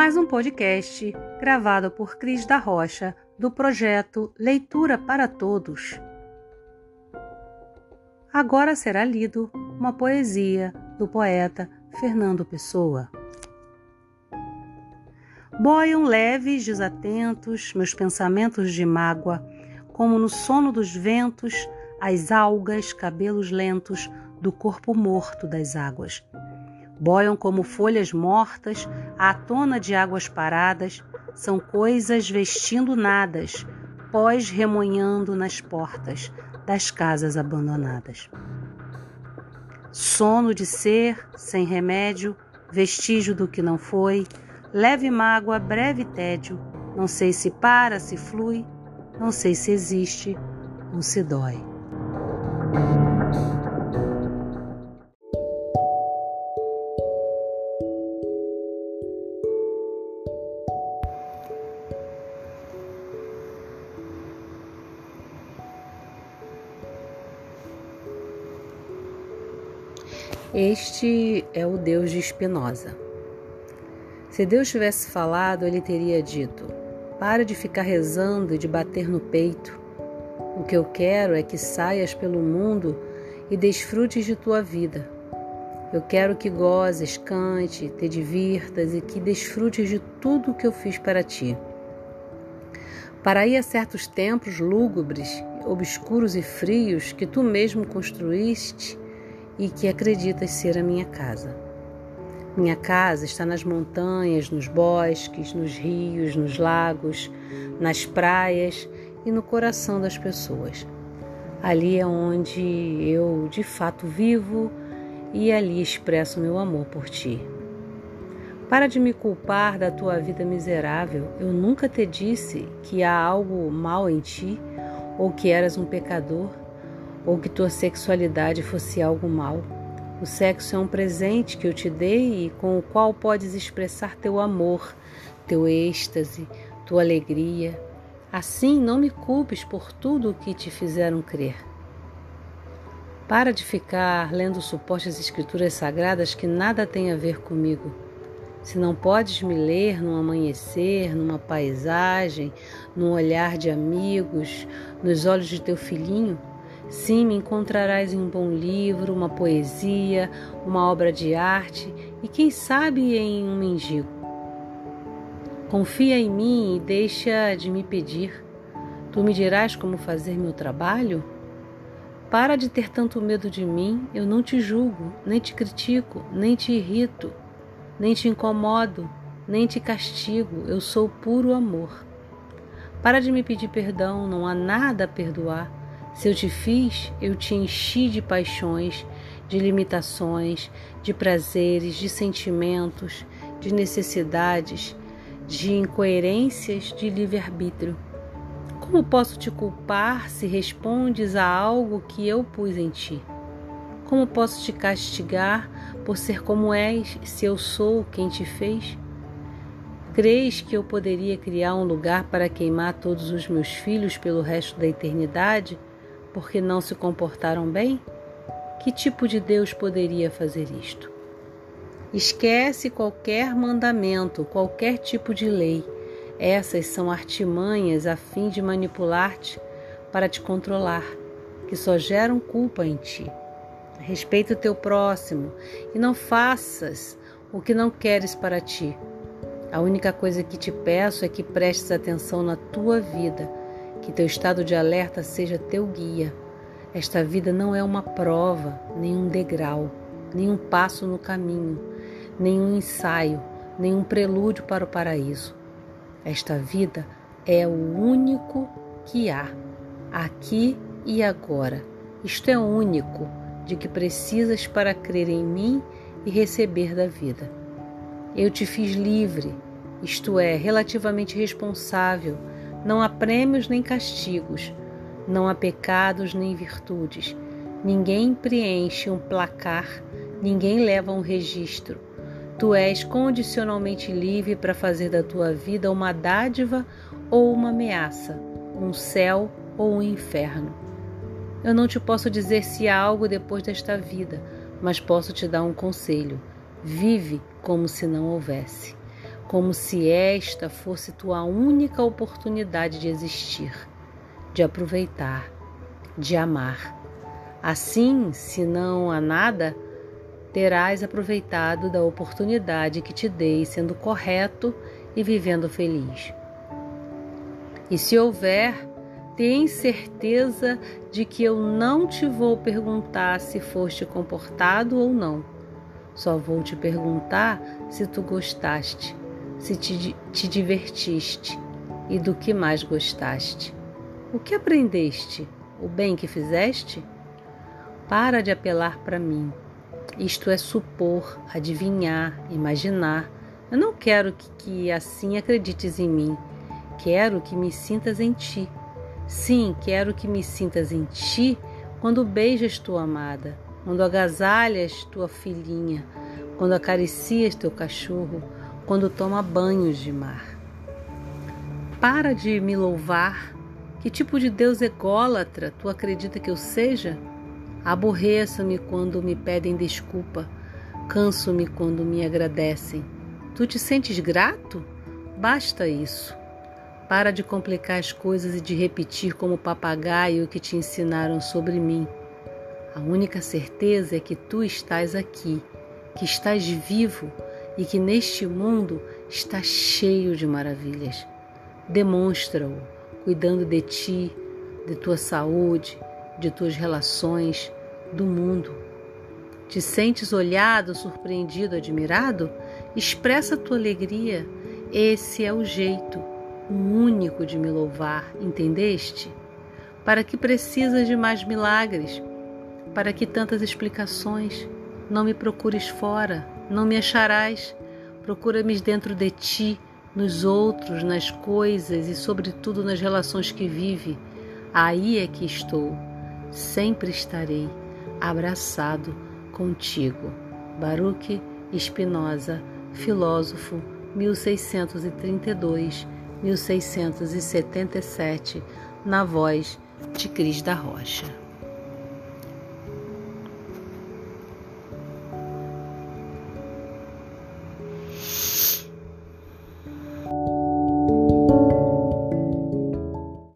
mais um podcast gravado por Cris da Rocha, do projeto Leitura para Todos. Agora será lido uma poesia do poeta Fernando Pessoa. Boiam leves, desatentos, meus pensamentos de mágoa, como no sono dos ventos, as algas, cabelos lentos do corpo morto das águas boiam como folhas mortas à tona de águas paradas, são coisas vestindo nadas, pós remoinhando nas portas das casas abandonadas. Sono de ser, sem remédio, vestígio do que não foi, leve mágoa, breve tédio, não sei se para, se flui, não sei se existe ou se dói. Este é o Deus de Spinoza. Se Deus tivesse falado, ele teria dito: Para de ficar rezando e de bater no peito. O que eu quero é que saias pelo mundo e desfrutes de tua vida. Eu quero que gozes, cante, te divirtas e que desfrutes de tudo o que eu fiz para ti. Para ir a certos tempos lúgubres, obscuros e frios que tu mesmo construíste, e que acreditas ser a minha casa. Minha casa está nas montanhas, nos bosques, nos rios, nos lagos, nas praias e no coração das pessoas. Ali é onde eu de fato vivo e ali expresso meu amor por ti. Para de me culpar da tua vida miserável. Eu nunca te disse que há algo mal em ti ou que eras um pecador ou que tua sexualidade fosse algo mal. O sexo é um presente que eu te dei e com o qual podes expressar teu amor, teu êxtase, tua alegria. Assim, não me culpes por tudo o que te fizeram crer. Para de ficar lendo supostas escrituras sagradas que nada têm a ver comigo. Se não podes me ler num amanhecer, numa paisagem, num olhar de amigos, nos olhos de teu filhinho, Sim, me encontrarás em um bom livro, uma poesia, uma obra de arte e, quem sabe, em um mendigo. Confia em mim e deixa de me pedir. Tu me dirás como fazer meu trabalho? Para de ter tanto medo de mim, eu não te julgo, nem te critico, nem te irrito, nem te incomodo, nem te castigo, eu sou puro amor. Para de me pedir perdão, não há nada a perdoar. Se eu te fiz, eu te enchi de paixões, de limitações, de prazeres, de sentimentos, de necessidades, de incoerências de livre-arbítrio. Como posso te culpar se respondes a algo que eu pus em ti? Como posso te castigar por ser como és, se eu sou quem te fez? Crês que eu poderia criar um lugar para queimar todos os meus filhos pelo resto da eternidade? Porque não se comportaram bem? Que tipo de Deus poderia fazer isto? Esquece qualquer mandamento, qualquer tipo de lei. Essas são artimanhas a fim de manipular-te para te controlar, que só geram culpa em ti. Respeita o teu próximo e não faças o que não queres para ti. A única coisa que te peço é que prestes atenção na tua vida que teu estado de alerta seja teu guia. Esta vida não é uma prova, nem um degrau, nem um passo no caminho, nem um ensaio, nem um prelúdio para o paraíso. Esta vida é o único que há, aqui e agora. Isto é o único de que precisas para crer em mim e receber da vida. Eu te fiz livre, isto é, relativamente responsável não há prêmios nem castigos, não há pecados nem virtudes. Ninguém preenche um placar, ninguém leva um registro. Tu és condicionalmente livre para fazer da tua vida uma dádiva ou uma ameaça, um céu ou um inferno. Eu não te posso dizer se há algo depois desta vida, mas posso te dar um conselho: vive como se não houvesse. Como se esta fosse tua única oportunidade de existir, de aproveitar, de amar. Assim, se não há nada, terás aproveitado da oportunidade que te dei, sendo correto e vivendo feliz. E se houver, tem certeza de que eu não te vou perguntar se foste comportado ou não. Só vou te perguntar se tu gostaste, se te, te divertiste e do que mais gostaste. O que aprendeste? O bem que fizeste? Para de apelar para mim. Isto é supor, adivinhar, imaginar. Eu não quero que, que assim acredites em mim. Quero que me sintas em ti. Sim, quero que me sintas em ti quando beijas tua amada, quando agasalhas tua filhinha, quando acaricias teu cachorro, quando toma banhos de mar. Para de me louvar. Que tipo de Deus ególatra tu acredita que eu seja? Aborreço-me quando me pedem desculpa, canso-me quando me agradecem. Tu te sentes grato? Basta isso. Para de complicar as coisas e de repetir como papagaio o que te ensinaram sobre mim. A única certeza é que tu estás aqui, que estás vivo e que neste mundo está cheio de maravilhas. Demonstra-o, cuidando de ti, de tua saúde, de tuas relações, do mundo. Te sentes olhado, surpreendido, admirado? Expressa tua alegria. Esse é o jeito, o único de me louvar, entendeste? Para que precisas de mais milagres? Para que tantas explicações? Não me procures fora, não me acharás. Procura-me dentro de ti, nos outros, nas coisas e, sobretudo, nas relações que vive. Aí é que estou, sempre estarei, abraçado contigo. Baruch Spinoza, filósofo, 1632-1677, na voz de Cris da Rocha.